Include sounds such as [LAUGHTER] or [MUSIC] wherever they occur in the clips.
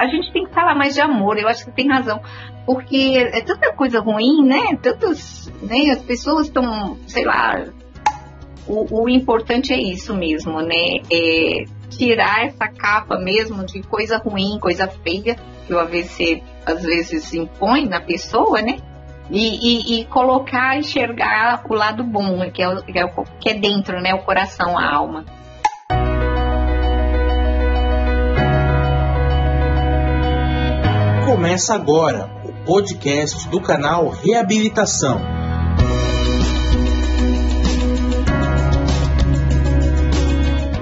a gente tem que falar mais de amor, eu acho que tem razão. Porque é tanta coisa ruim, né? Tantas, né? As pessoas estão, sei lá. O, o, importante é isso mesmo, né? É tirar essa capa mesmo de coisa ruim, coisa feia que o AVC às vezes impõe na pessoa, né? E, e, e colocar, enxergar o lado bom, que é, que é, que é dentro, né? O coração, a alma. Começa agora o podcast do canal Reabilitação.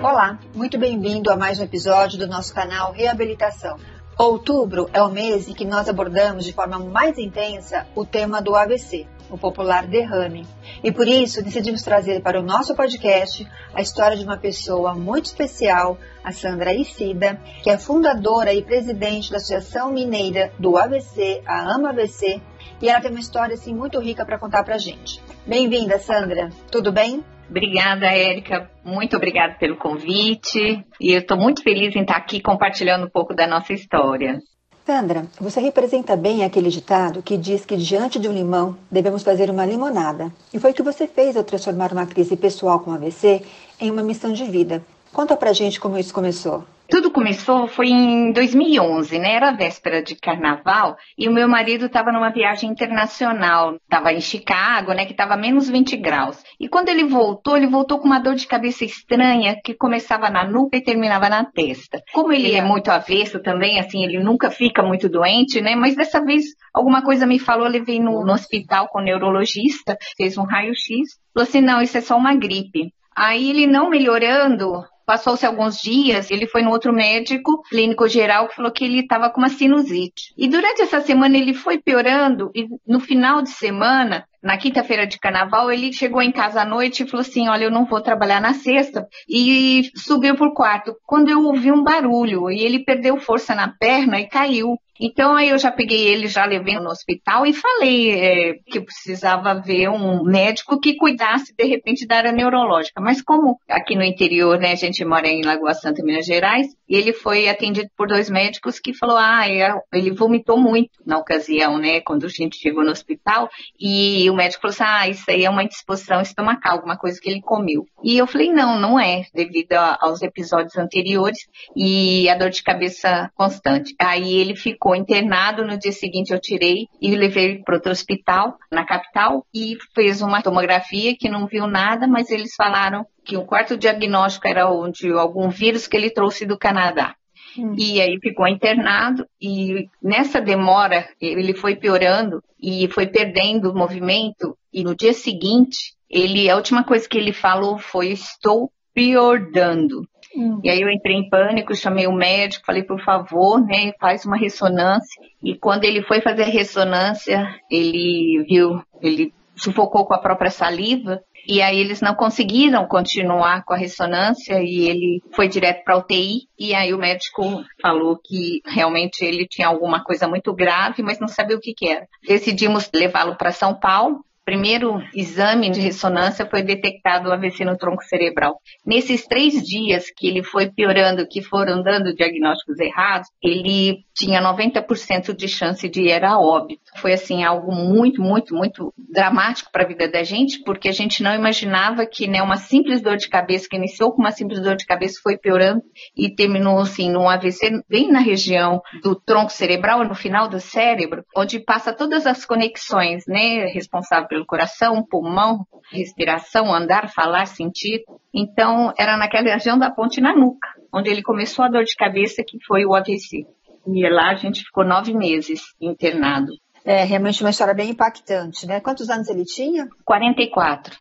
Olá, muito bem-vindo a mais um episódio do nosso canal Reabilitação. Outubro é o mês em que nós abordamos de forma mais intensa o tema do AVC, o popular derrame. E por isso decidimos trazer para o nosso podcast a história de uma pessoa muito especial, a Sandra Isida, que é fundadora e presidente da Associação Mineira do AVC, a AMA AVC, e ela tem uma história assim muito rica para contar para a gente. Bem-vinda, Sandra. Tudo bem? Obrigada, Érica. Muito obrigada pelo convite. E eu estou muito feliz em estar aqui compartilhando um pouco da nossa história. Sandra, você representa bem aquele ditado que diz que diante de um limão devemos fazer uma limonada. E foi o que você fez ao transformar uma crise pessoal com AVC em uma missão de vida. Conta pra gente como isso começou. Tudo começou foi em 2011, né? Era véspera de carnaval e o meu marido estava numa viagem internacional, estava em Chicago, né? Que estava menos 20 graus. E quando ele voltou, ele voltou com uma dor de cabeça estranha que começava na nuca e terminava na testa. Como ele é muito avesso também, assim, ele nunca fica muito doente, né? Mas dessa vez alguma coisa me falou, eu levei no, no hospital com o neurologista, fez um raio-x, falou assim: não, isso é só uma gripe. Aí ele não melhorando, Passou-se alguns dias, ele foi no outro médico, clínico geral, que falou que ele estava com uma sinusite. E durante essa semana ele foi piorando e no final de semana na quinta-feira de carnaval, ele chegou em casa à noite e falou assim: Olha, eu não vou trabalhar na sexta. E subiu o quarto. Quando eu ouvi um barulho, e ele perdeu força na perna e caiu. Então aí eu já peguei ele, já levei no hospital e falei é, que precisava ver um médico que cuidasse de repente da área neurológica. Mas como aqui no interior, né, a gente mora em Lagoa Santa, Minas Gerais, ele foi atendido por dois médicos que falou, ah, é, ele vomitou muito na ocasião, né, quando a gente chegou no hospital. E o médico falou assim, ah, isso aí é uma indisposição estomacal, alguma coisa que ele comeu. E eu falei, não, não é, devido aos episódios anteriores e a dor de cabeça constante. Aí ele ficou internado. No dia seguinte eu tirei e levei para outro hospital na capital e fez uma tomografia que não viu nada, mas eles falaram que o quarto diagnóstico era de algum vírus que ele trouxe do Canadá. Hum. E aí ficou internado e nessa demora ele foi piorando e foi perdendo o movimento e no dia seguinte ele a última coisa que ele falou foi estou piorando. Hum. E aí eu entrei em pânico, chamei o médico, falei, por favor, né, faz uma ressonância. E quando ele foi fazer a ressonância, ele viu, ele sufocou com a própria saliva. E aí eles não conseguiram continuar com a ressonância e ele foi direto para UTI. E aí o médico falou que realmente ele tinha alguma coisa muito grave, mas não sabia o que, que era. Decidimos levá-lo para São Paulo primeiro exame de ressonância foi detectado o AVC no tronco cerebral. Nesses três dias que ele foi piorando, que foram dando diagnósticos errados, ele tinha 90% de chance de ir a óbito. Foi assim algo muito, muito, muito dramático para a vida da gente, porque a gente não imaginava que né, uma simples dor de cabeça, que iniciou com uma simples dor de cabeça, foi piorando e terminou assim num AVC bem na região do tronco cerebral, no final do cérebro, onde passa todas as conexões, né, responsável pelo coração, pulmão, respiração, andar, falar, sentir. Então, era naquela região da ponte na nuca, onde ele começou a dor de cabeça, que foi o AVC. E lá a gente ficou nove meses internado. É realmente uma história bem impactante, né? Quantos anos ele tinha? 44.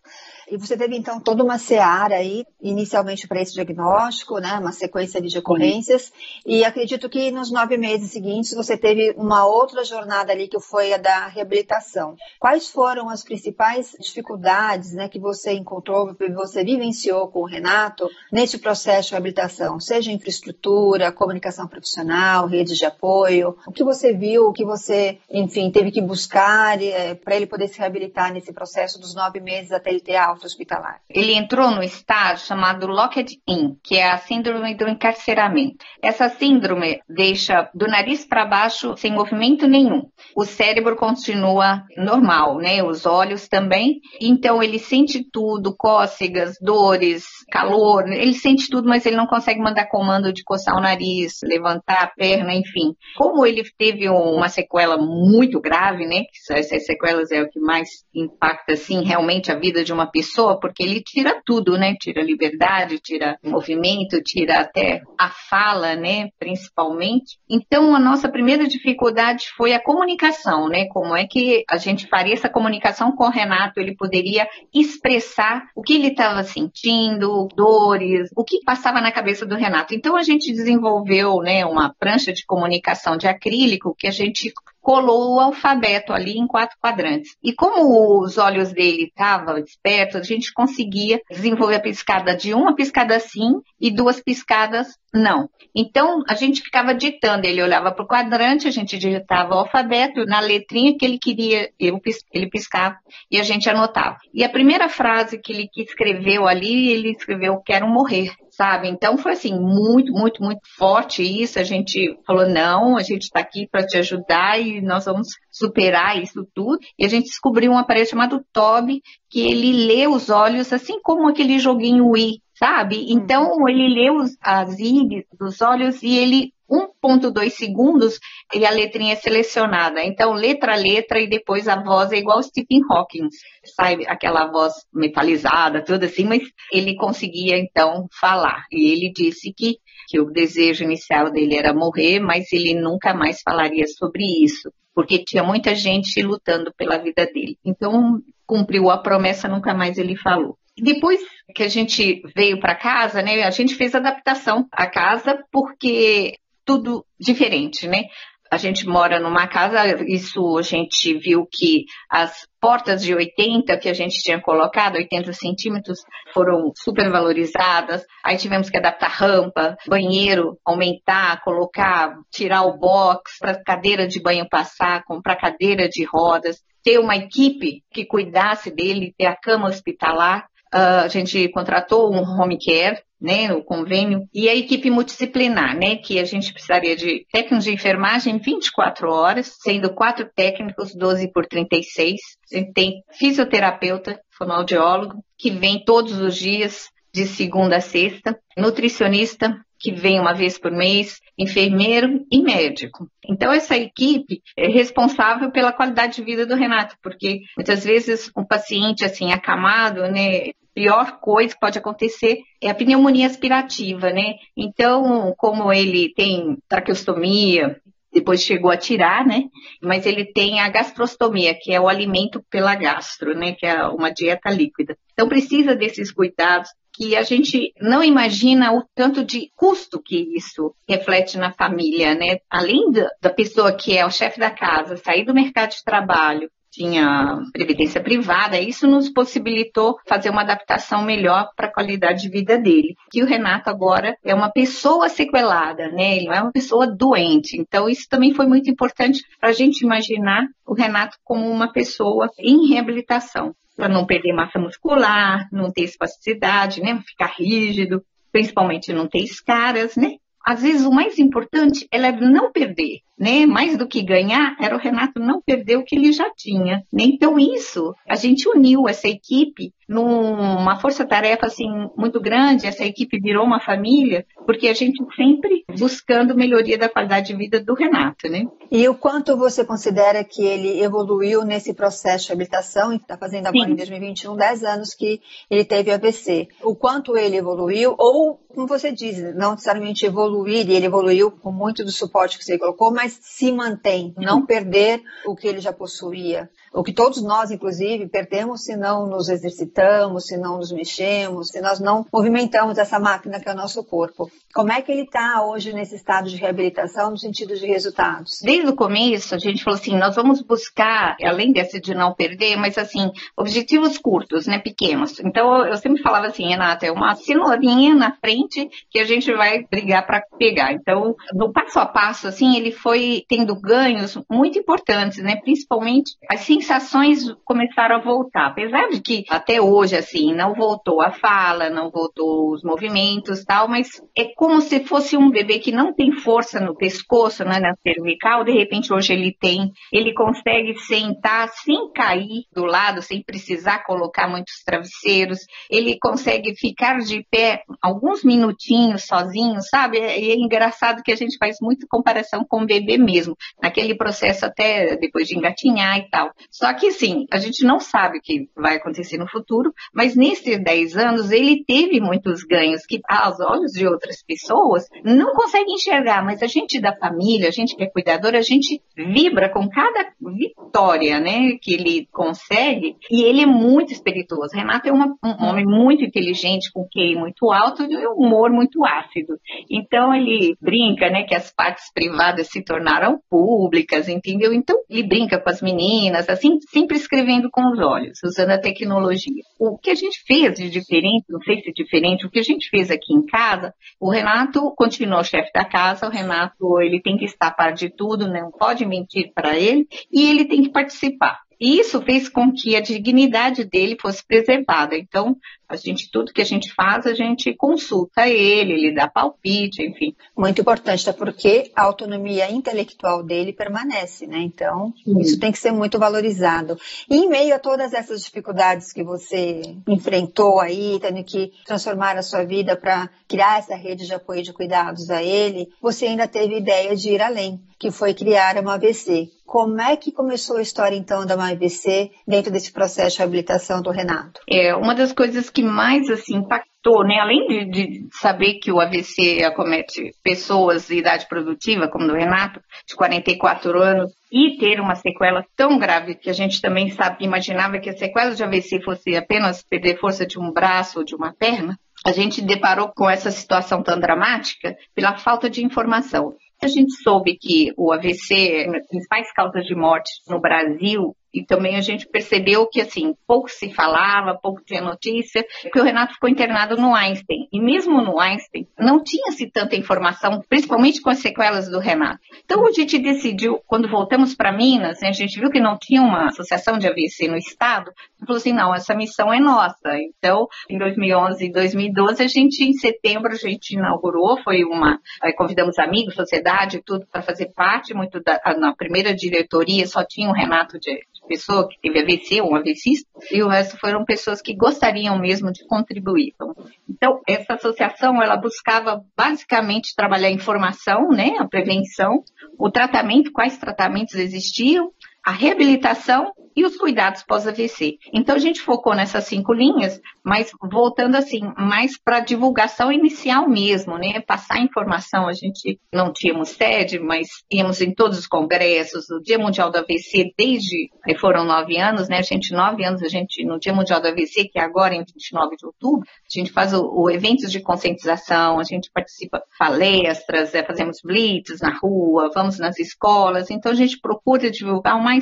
E você teve então toda uma seara aí, inicialmente para esse diagnóstico, né, uma sequência de ocorrências, Sim. e acredito que nos nove meses seguintes você teve uma outra jornada ali que foi a da reabilitação. Quais foram as principais dificuldades, né, que você encontrou, que você vivenciou com o Renato nesse processo de reabilitação, seja infraestrutura, comunicação profissional, redes de apoio, o que você viu, o que você, enfim, teve que buscar é, para ele poder se reabilitar nesse processo dos nove meses até ele ter alta? Hospitalar? Ele entrou no estágio chamado locked-in, que é a síndrome do encarceramento. Essa síndrome deixa do nariz para baixo sem movimento nenhum. O cérebro continua normal, né? Os olhos também. Então ele sente tudo, cócegas, dores, calor, ele sente tudo, mas ele não consegue mandar comando de coçar o nariz, levantar a perna, enfim. Como ele teve uma sequela muito grave, né? Essas sequelas é o que mais impacta, assim, realmente a vida de uma pessoa, porque ele tira tudo, né? Tira liberdade, tira movimento, tira até a fala, né? Principalmente. Então, a nossa primeira dificuldade foi a comunicação, né? Como é que a gente faria essa comunicação com o Renato? Ele poderia expressar o que ele estava sentindo, dores, o que passava na cabeça do Renato. Então, a gente desenvolveu, né? Uma prancha de comunicação de acrílico que a gente colou o alfabeto ali em quatro quadrantes. E como os olhos dele estavam despertos, a gente conseguia desenvolver a piscada de uma piscada sim e duas piscadas não. Então, a gente ficava ditando, ele olhava para o quadrante, a gente digitava o alfabeto, na letrinha que ele queria, ele piscava e a gente anotava. E a primeira frase que ele escreveu ali, ele escreveu, quero morrer sabe? Então foi assim, muito, muito, muito forte isso. A gente falou, não, a gente está aqui para te ajudar e nós vamos superar isso tudo. E a gente descobriu um aparelho chamado Toby, que ele lê os olhos, assim como aquele joguinho Wii, sabe? Então ele os, as íris dos olhos e ele 1.2 segundos e a letrinha é selecionada. Então, letra a letra e depois a voz é igual Stephen Hawking, sabe? Aquela voz metalizada, tudo assim, mas ele conseguia então falar. E ele disse que, que o desejo inicial dele era morrer, mas ele nunca mais falaria sobre isso, porque tinha muita gente lutando pela vida dele. Então, cumpriu a promessa, nunca mais ele falou. Depois que a gente veio para casa, né, a gente fez adaptação à casa, porque tudo diferente, né? A gente mora numa casa, isso a gente viu que as portas de 80 que a gente tinha colocado, 80 centímetros, foram super valorizadas. Aí tivemos que adaptar rampa, banheiro, aumentar, colocar, tirar o box para cadeira de banho passar, comprar cadeira de rodas, ter uma equipe que cuidasse dele, ter a cama hospitalar. Uh, a gente contratou um home care né, o convênio, e a equipe multidisciplinar, né, que a gente precisaria de técnicos de enfermagem 24 horas, sendo quatro técnicos, 12 por 36. A gente tem fisioterapeuta, fonoaudiólogo, que vem todos os dias, de segunda a sexta, nutricionista, que vem uma vez por mês, enfermeiro e médico. Então, essa equipe é responsável pela qualidade de vida do Renato, porque muitas vezes um paciente assim acamado, né, pior coisa que pode acontecer é a pneumonia aspirativa, né? Então, como ele tem traqueostomia, depois chegou a tirar, né? Mas ele tem a gastrostomia, que é o alimento pela gastro, né? Que é uma dieta líquida. Então precisa desses cuidados que a gente não imagina o tanto de custo que isso reflete na família, né? Além da, pessoa que é o chefe da casa, sair do mercado de trabalho, tinha previdência privada, isso nos possibilitou fazer uma adaptação melhor para a qualidade de vida dele. Que o Renato agora é uma pessoa sequelada, né? Ele não é uma pessoa doente. Então, isso também foi muito importante para a gente imaginar o Renato como uma pessoa em reabilitação, para não perder massa muscular, não ter espasticidade, né? Ficar rígido, principalmente não ter escaras, né? Às vezes o mais importante é não perder né? Mais do que ganhar, era o Renato não perder o que ele já tinha. Né? Então, isso, a gente uniu essa equipe numa força-tarefa assim muito grande, essa equipe virou uma família, porque a gente sempre buscando melhoria da qualidade de vida do Renato, né? E o quanto você considera que ele evoluiu nesse processo de habilitação, está fazendo agora Sim. em 2021, 10 anos que ele teve AVC. O quanto ele evoluiu, ou, como você diz, não necessariamente evoluir, e ele evoluiu com muito do suporte que você colocou, mas mas se mantém, não perder o que ele já possuía. O que todos nós, inclusive, perdemos se não nos exercitamos, se não nos mexemos, se nós não movimentamos essa máquina que é o nosso corpo. Como é que ele está hoje nesse estado de reabilitação no sentido de resultados? Desde o começo, a gente falou assim, nós vamos buscar, além desse de não perder, mas assim, objetivos curtos, né, pequenos. Então, eu sempre falava assim, Renata, é uma cenourinha na frente que a gente vai brigar para pegar. Então, no passo a passo, assim, ele foi tendo ganhos muito importantes, né, principalmente assim sensações começaram a voltar. Apesar de que até hoje, assim, não voltou a fala, não voltou os movimentos tal, mas é como se fosse um bebê que não tem força no pescoço, né, na cervical, de repente hoje ele tem, ele consegue sentar sem cair do lado, sem precisar colocar muitos travesseiros, ele consegue ficar de pé alguns minutinhos sozinho, sabe? E é engraçado que a gente faz muita comparação com o bebê mesmo, naquele processo até depois de engatinhar e tal. Só que sim, a gente não sabe o que vai acontecer no futuro, mas nesses 10 anos ele teve muitos ganhos que aos olhos de outras pessoas não conseguem enxergar, mas a gente da família, a gente que é cuidador, a gente vibra com cada vitória, né, que ele consegue e ele é muito espirituoso. Renato é uma, um homem muito inteligente, com QI muito alto e um humor muito ácido. Então ele brinca, né, que as partes privadas se tornaram públicas, entendeu? Então ele brinca com as meninas, assim, sempre escrevendo com os olhos, usando a tecnologia. O que a gente fez de diferente, não sei se é diferente, o que a gente fez aqui em casa, o Renato continuou chefe da casa, o Renato ele tem que estar par de tudo, não pode mentir para ele e ele tem que participar. E isso fez com que a dignidade dele fosse preservada. Então, a gente, tudo que a gente faz, a gente consulta ele, ele dá palpite, enfim. Muito importante, até porque a autonomia intelectual dele permanece, né? Então, Sim. isso tem que ser muito valorizado. E em meio a todas essas dificuldades que você enfrentou aí, tendo que transformar a sua vida para criar essa rede de apoio de cuidados a ele, você ainda teve ideia de ir além, que foi criar uma ABC. Como é que começou a história, então, da MAVC dentro desse processo de reabilitação do Renato? É, uma das coisas que mais, assim, impactou, né, além de, de saber que o AVC acomete pessoas de idade produtiva, como o Renato, de 44 anos, e ter uma sequela tão grave que a gente também sabe, imaginava que a sequela de AVC fosse apenas perder força de um braço ou de uma perna, a gente deparou com essa situação tão dramática pela falta de informação. A gente soube que o AVC das principais causas de morte no Brasil e também a gente percebeu que, assim, pouco se falava, pouco tinha notícia, porque o Renato ficou internado no Einstein. E mesmo no Einstein, não tinha-se tanta informação, principalmente com as sequelas do Renato. Então a gente decidiu, quando voltamos para Minas, né, a gente viu que não tinha uma associação de AVC no estado, falou assim, não, essa missão é nossa. Então, em 2011 e 2012, a gente, em setembro, a gente inaugurou, foi uma, convidamos amigos, sociedade, tudo para fazer parte, muito da, na primeira diretoria só tinha o Renato de, pessoa que teve AVC ou um AVCista, e o resto foram pessoas que gostariam mesmo de contribuir. Então, então, essa associação, ela buscava basicamente trabalhar a informação, né, a prevenção, o tratamento, quais tratamentos existiam, a reabilitação e os cuidados pós-AVC. Então a gente focou nessas cinco linhas, mas voltando assim, mais para divulgação inicial mesmo, né? Passar informação, a gente não tínhamos sede, mas íamos em todos os congressos, o Dia Mundial do AVC, desde foram nove anos, né? A gente, nove anos, a gente, no Dia Mundial do AVC, que é agora em 29 de outubro, a gente faz o, o de conscientização, a gente participa palestras, é, fazemos blitz na rua, vamos nas escolas, então a gente procura divulgar o mais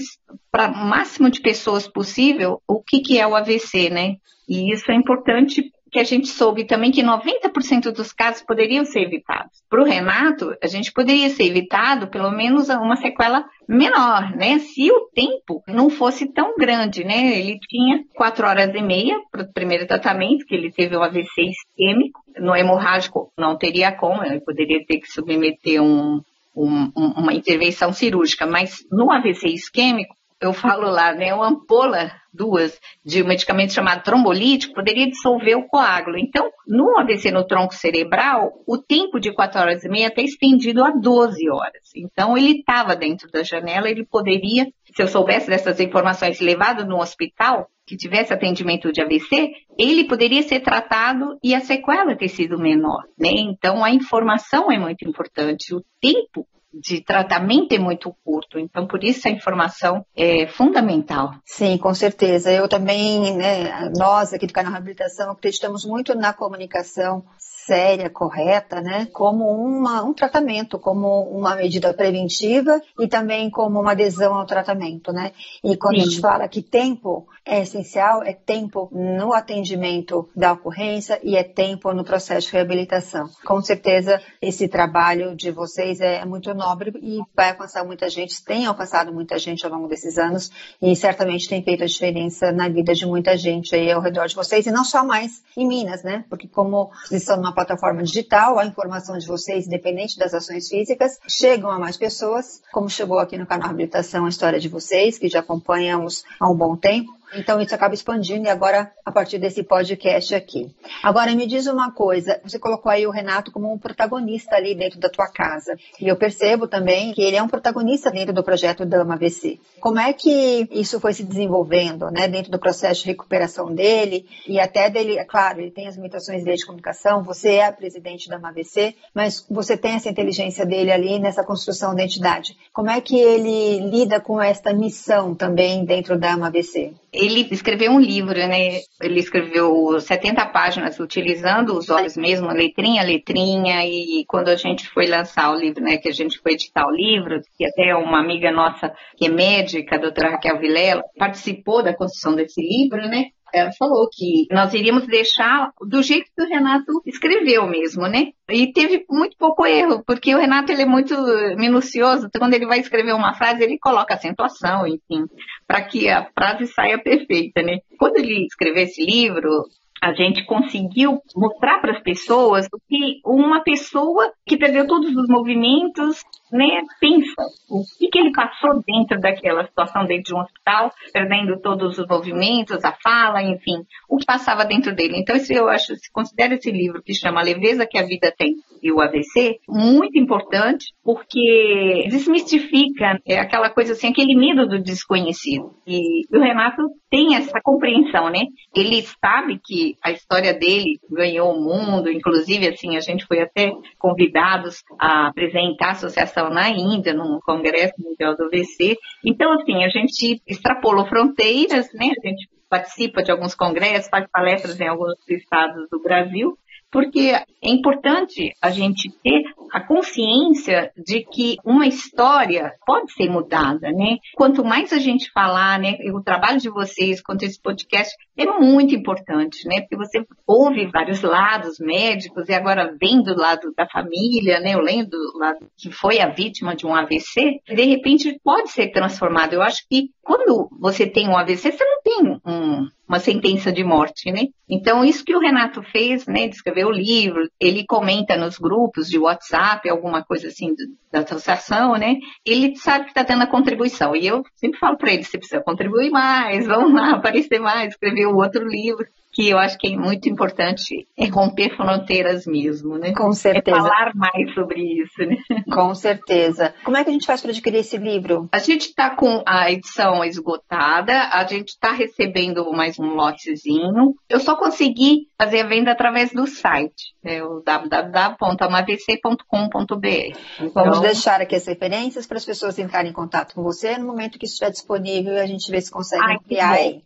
para o máximo de pessoas possível o que, que é o AVC, né? E isso é importante que a gente soube também que 90% dos casos poderiam ser evitados. Para o Renato, a gente poderia ser evitado pelo menos uma sequela menor, né? Se o tempo não fosse tão grande, né? Ele tinha quatro horas e meia para o primeiro tratamento, que ele teve o AVC isquêmico. No hemorrágico não teria como, ele poderia ter que submeter um, um, uma intervenção cirúrgica, mas no AVC isquêmico, eu falo lá, né, uma ampola, duas, de um medicamento chamado trombolítico, poderia dissolver o coágulo. Então, no AVC no tronco cerebral, o tempo de 4 horas e meia está estendido a 12 horas. Então, ele estava dentro da janela, ele poderia, se eu soubesse dessas informações, levado no hospital, que tivesse atendimento de AVC, ele poderia ser tratado e a sequela ter sido menor, né? Então, a informação é muito importante, o tempo de tratamento é muito curto, então por isso a informação é fundamental. Sim, com certeza. Eu também, né, nós aqui do canal Reabilitação acreditamos muito na comunicação séria, correta, né, como uma, um tratamento, como uma medida preventiva e também como uma adesão ao tratamento, né? E quando Sim. a gente fala que tempo é essencial, é tempo no atendimento da ocorrência e é tempo no processo de reabilitação. Com certeza, esse trabalho de vocês é muito nobre e vai alcançar muita gente, tem alcançado muita gente ao longo desses anos e certamente tem feito a diferença na vida de muita gente aí ao redor de vocês e não só mais em Minas, né? Porque como vocês estão numa plataforma digital, a informação de vocês, independente das ações físicas, chegam a mais pessoas, como chegou aqui no canal Habilitação a história de vocês, que já acompanhamos há um bom tempo. Então isso acaba expandindo e agora a partir desse podcast aqui. Agora me diz uma coisa, você colocou aí o Renato como um protagonista ali dentro da tua casa. E eu percebo também que ele é um protagonista dentro do projeto Dama VC. Como é que isso foi se desenvolvendo, né, dentro do processo de recuperação dele e até dele, é claro, ele tem as limitações dele de comunicação, você é a presidente da MAVC, mas você tem essa inteligência dele ali nessa construção da entidade. Como é que ele lida com esta missão também dentro da MAVC? Ele escreveu um livro, né? Ele escreveu 70 páginas utilizando os olhos mesmo, letrinha a letrinha, e quando a gente foi lançar o livro, né, que a gente foi editar o livro, que até uma amiga nossa que é médica, a doutora Raquel Vilela, participou da construção desse livro, né? Ela falou que nós iríamos deixar do jeito que o Renato escreveu mesmo, né? E teve muito pouco erro, porque o Renato ele é muito minucioso, então, quando ele vai escrever uma frase, ele coloca acentuação, enfim, para que a frase saia perfeita, né? Quando ele escreveu esse livro, a gente conseguiu mostrar para as pessoas o que uma pessoa que perdeu todos os movimentos né, pensa. O que, que ele passou dentro daquela situação, dentro de um hospital, perdendo todos os movimentos, a fala, enfim, o que passava dentro dele. Então, isso eu acho, se considera esse livro que chama Leveza que a Vida Tem e o AVC, muito importante, porque desmistifica é, aquela coisa assim, aquele medo do desconhecido. E o Renato tem essa compreensão, né? Ele sabe que a história dele ganhou o mundo, inclusive, assim, a gente foi até convidados a apresentar a associação na Índia, num congresso mundial do AVC. Então, assim, a gente extrapolou fronteiras, né? A gente participa de alguns congressos, faz palestras em alguns estados do Brasil, porque é importante a gente ter a consciência de que uma história pode ser mudada, né? Quanto mais a gente falar, né, o trabalho de vocês quanto esse podcast é muito importante, né? Porque você ouve vários lados médicos e agora vem do lado da família, né? Eu lendo do lado que foi a vítima de um AVC, de repente pode ser transformado. Eu acho que quando você tem um AVC, você não tem um, uma sentença de morte, né? Então, isso que o Renato fez, né, de escrever o livro, ele comenta nos grupos de WhatsApp, alguma coisa assim da associação, né? Ele sabe que está tendo a contribuição. E eu sempre falo para ele, você precisa contribuir mais, vamos lá, [LAUGHS] aparecer mais, escrever o outro livro que eu acho que é muito importante é romper fronteiras mesmo, né? Com certeza. É falar mais sobre isso, né? [LAUGHS] Com certeza. Como é que a gente faz para adquirir esse livro? A gente está com a edição esgotada, a gente está recebendo mais um lotezinho. Eu só consegui fazer a venda através do site, né, o www.amavc.com.br. Então, Vamos deixar aqui as referências para as pessoas entrarem em contato com você no momento que estiver disponível a gente vê se consegue Ai, ampliar aí.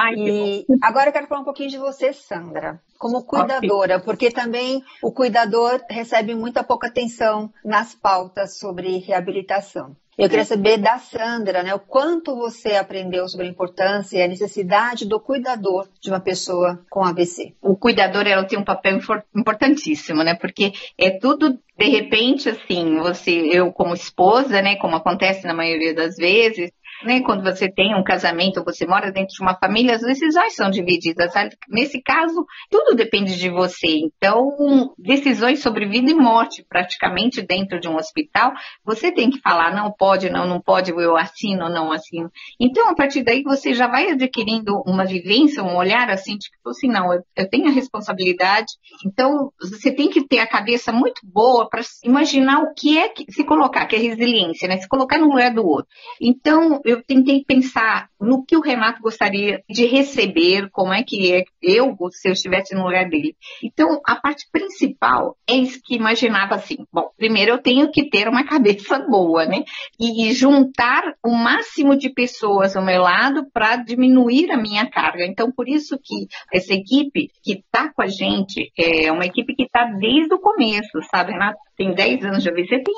Ai, e agora eu quero falar um pouquinho de você, Sandra, como cuidadora, okay. porque também o cuidador recebe muita pouca atenção nas pautas sobre reabilitação. Eu queria saber da Sandra, né, o quanto você aprendeu sobre a importância e a necessidade do cuidador de uma pessoa com AVC. O cuidador ela tem um papel importantíssimo, né, porque é tudo de repente assim, você, eu como esposa, né, como acontece na maioria das vezes, né, quando você tem um casamento, você mora dentro de uma família, as decisões são divididas. Nesse caso, tudo depende de você. Então, decisões sobre vida e morte, praticamente dentro de um hospital, você tem que falar, não pode, não, não pode, eu assino, não assino. Então, a partir daí, você já vai adquirindo uma vivência, um olhar assim, tipo assim, não, eu, eu tenho a responsabilidade. Então, você tem que ter a cabeça muito boa para imaginar o que é que se colocar, que é resiliência, né? Se colocar no lugar do outro. Então, eu tentei pensar no que o Renato gostaria de receber, como é que é eu, se eu estivesse no lugar dele. Então, a parte principal é isso que imaginava assim. Bom, primeiro eu tenho que ter uma [LAUGHS] cabeça boa, né? E juntar o máximo de pessoas ao meu lado para diminuir a minha carga. Então, por isso que essa equipe que está com a gente é uma equipe que está desde o começo, sabe, Renato? Tem 10 anos de AVC, tem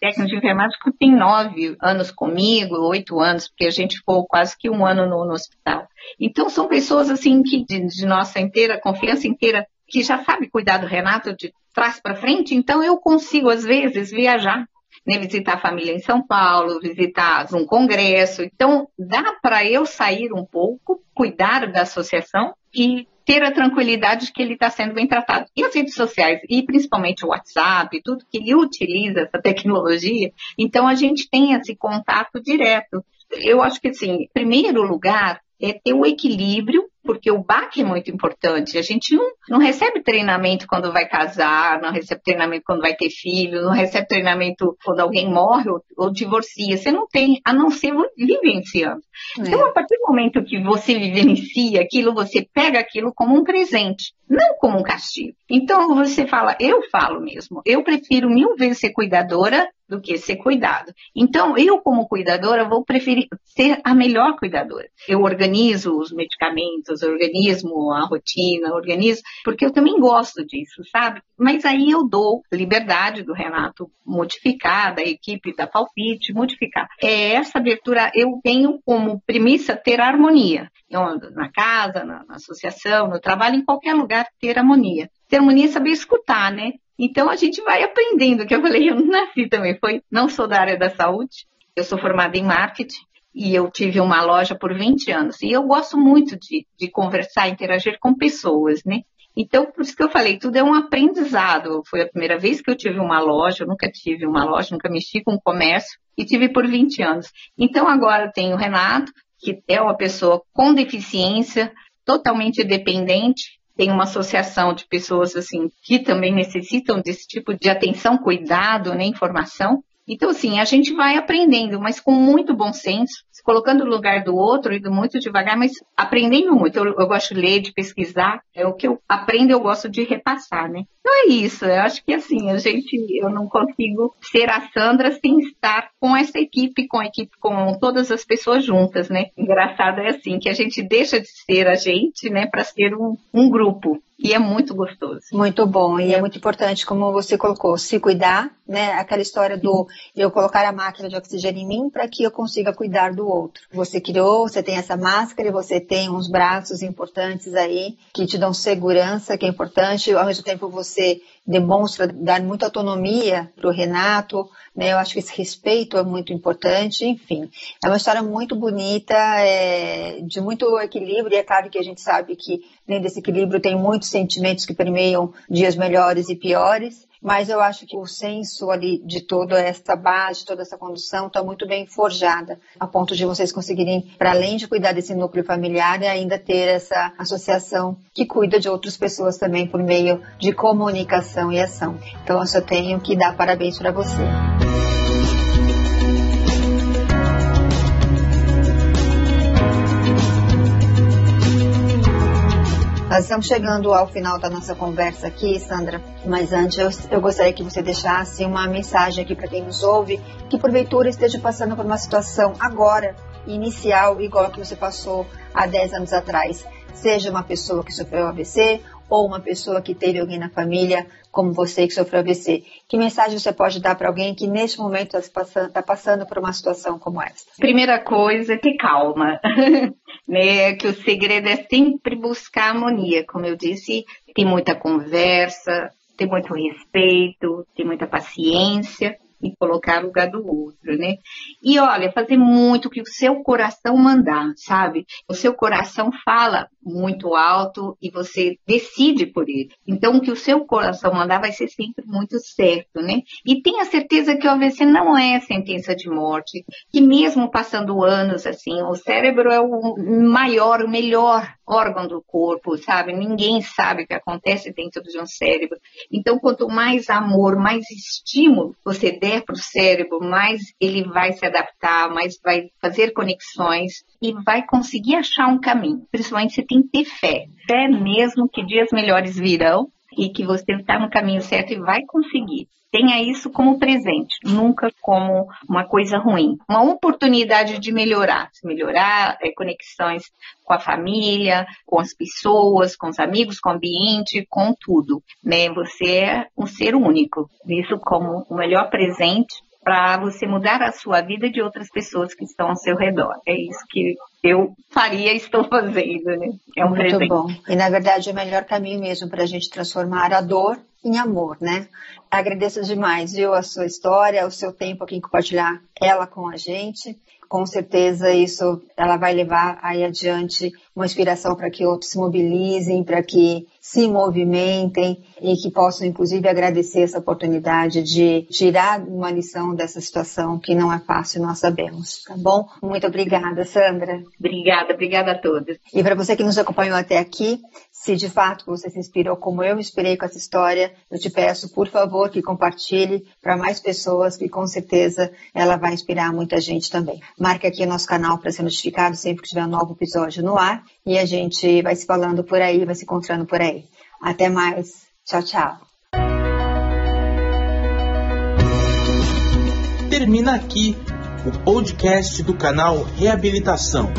técnico de enfermagem que tem 9 anos comigo, 8 anos, porque a gente ficou quase que um ano no, no hospital. Então, são pessoas, assim, que de, de nossa inteira, confiança inteira, que já sabe cuidar do Renato de trás para frente, então eu consigo, às vezes, viajar né, visitar a família em São Paulo, visitar um congresso. Então, dá para eu sair um pouco, cuidar da associação e ter a tranquilidade de que ele está sendo bem tratado. E as redes sociais, e principalmente o WhatsApp, tudo que ele utiliza essa tecnologia, então a gente tem esse contato direto. Eu acho que, assim, em primeiro lugar, é ter o equilíbrio porque o BAC é muito importante. A gente não, não recebe treinamento quando vai casar, não recebe treinamento quando vai ter filho, não recebe treinamento quando alguém morre ou, ou divorcia. Você não tem, a não ser vivenciando. É. Então, a partir do momento que você vivencia aquilo, você pega aquilo como um presente, não como um castigo. Então, você fala, eu falo mesmo, eu prefiro mil vezes ser cuidadora do que ser cuidado. Então, eu, como cuidadora, vou preferir ser a melhor cuidadora. Eu organizo os medicamentos, organismo a rotina, organizo, porque eu também gosto disso, sabe? Mas aí eu dou liberdade do Renato modificar, da equipe da Palpite modificar. É essa abertura, eu tenho como premissa ter harmonia. Eu, na casa, na, na associação, no trabalho, em qualquer lugar, ter harmonia. Ter harmonia é saber escutar, né? Então a gente vai aprendendo, que eu falei, eu nasci também, foi, não sou da área da saúde, eu sou formada em marketing e eu tive uma loja por 20 anos. E eu gosto muito de, de conversar, interagir com pessoas, né? Então, por isso que eu falei, tudo é um aprendizado. Foi a primeira vez que eu tive uma loja, eu nunca tive uma loja, nunca mexi com comércio e tive por 20 anos. Então, agora eu tenho o Renato, que é uma pessoa com deficiência, totalmente dependente, tem uma associação de pessoas assim que também necessitam desse tipo de atenção, cuidado, né, informação. Então, assim, a gente vai aprendendo, mas com muito bom senso, se colocando no lugar do outro, indo muito devagar, mas aprendendo muito. Eu, eu, gosto de ler, de pesquisar, é o que eu aprendo, eu gosto de repassar, né? Então é isso, eu acho que assim, a gente, eu não consigo ser a Sandra sem estar com essa equipe, com a equipe, com todas as pessoas juntas, né? Engraçado é assim, que a gente deixa de ser a gente, né, para ser um, um grupo. E é muito gostoso. Muito bom. E é. é muito importante, como você colocou, se cuidar, né? Aquela história do eu colocar a máquina de oxigênio em mim para que eu consiga cuidar do outro. Você criou, você tem essa máscara e você tem uns braços importantes aí que te dão segurança, que é importante. Ao mesmo tempo você demonstra dar muita autonomia para o Renato, né? Eu acho que esse respeito é muito importante, enfim. É uma história muito bonita, é, de muito equilíbrio, e é claro que a gente sabe que dentro desse equilíbrio tem muitos sentimentos que permeiam dias melhores e piores, mas eu acho que o senso ali de toda essa base, toda essa condução está muito bem forjada, a ponto de vocês conseguirem, para além de cuidar desse núcleo familiar, ainda ter essa associação que cuida de outras pessoas também por meio de comunicação e ação. Então eu só tenho que dar parabéns para você. Nós estamos chegando ao final da nossa conversa aqui, Sandra, mas antes eu, eu gostaria que você deixasse uma mensagem aqui para quem nos ouve, que porventura esteja passando por uma situação agora, inicial, igual a que você passou há 10 anos atrás. Seja uma pessoa que sofreu AVC ou uma pessoa que teve alguém na família como você que sofreu AVC. Que mensagem você pode dar para alguém que neste momento está passando, tá passando por uma situação como essa? Primeira coisa é ter calma. [LAUGHS] né? Que o segredo é sempre buscar harmonia. Como eu disse, tem muita conversa, tem muito respeito, tem muita paciência e colocar no lugar do outro, né? E olha, fazer muito o que o seu coração mandar, sabe? O seu coração fala muito alto e você decide por ele. Então, o que o seu coração mandar vai ser sempre muito certo, né? E tenha certeza que o AVC não é sentença de morte, que mesmo passando anos assim, o cérebro é o maior, o melhor órgão do corpo, sabe? Ninguém sabe o que acontece dentro de um cérebro. Então, quanto mais amor, mais estímulo você der der para o cérebro, mais ele vai se adaptar, mais vai fazer conexões e vai conseguir achar um caminho. Principalmente você tem que ter fé. Fé mesmo que dias melhores virão e que você está no caminho certo e vai conseguir. Tenha isso como presente, nunca como uma coisa ruim. Uma oportunidade de melhorar, melhorar é, conexões com a família, com as pessoas, com os amigos, com o ambiente, com tudo. Né? Você é um ser único. Isso como o melhor presente para você mudar a sua vida de outras pessoas que estão ao seu redor. É isso que eu faria e estou [LAUGHS] fazendo, né? É um Muito presente. bom. E na verdade é o melhor caminho mesmo para a gente transformar a dor em amor, né? Agradeço demais, viu, a sua história, o seu tempo aqui em compartilhar ela com a gente. Com certeza isso ela vai levar aí adiante uma inspiração para que outros se mobilizem, para que se movimentem e que possam, inclusive, agradecer essa oportunidade de tirar uma lição dessa situação que não é fácil, nós sabemos, tá bom? Muito obrigada, Sandra. Obrigada, obrigada a todos. E para você que nos acompanhou até aqui, se de fato você se inspirou como eu me inspirei com essa história, eu te peço, por favor, que compartilhe para mais pessoas, que com certeza ela vai inspirar muita gente também. Marque aqui o nosso canal para ser notificado sempre que tiver um novo episódio no ar e a gente vai se falando por aí, vai se encontrando por aí. Até mais. Tchau, tchau. Termina aqui o podcast do canal Reabilitação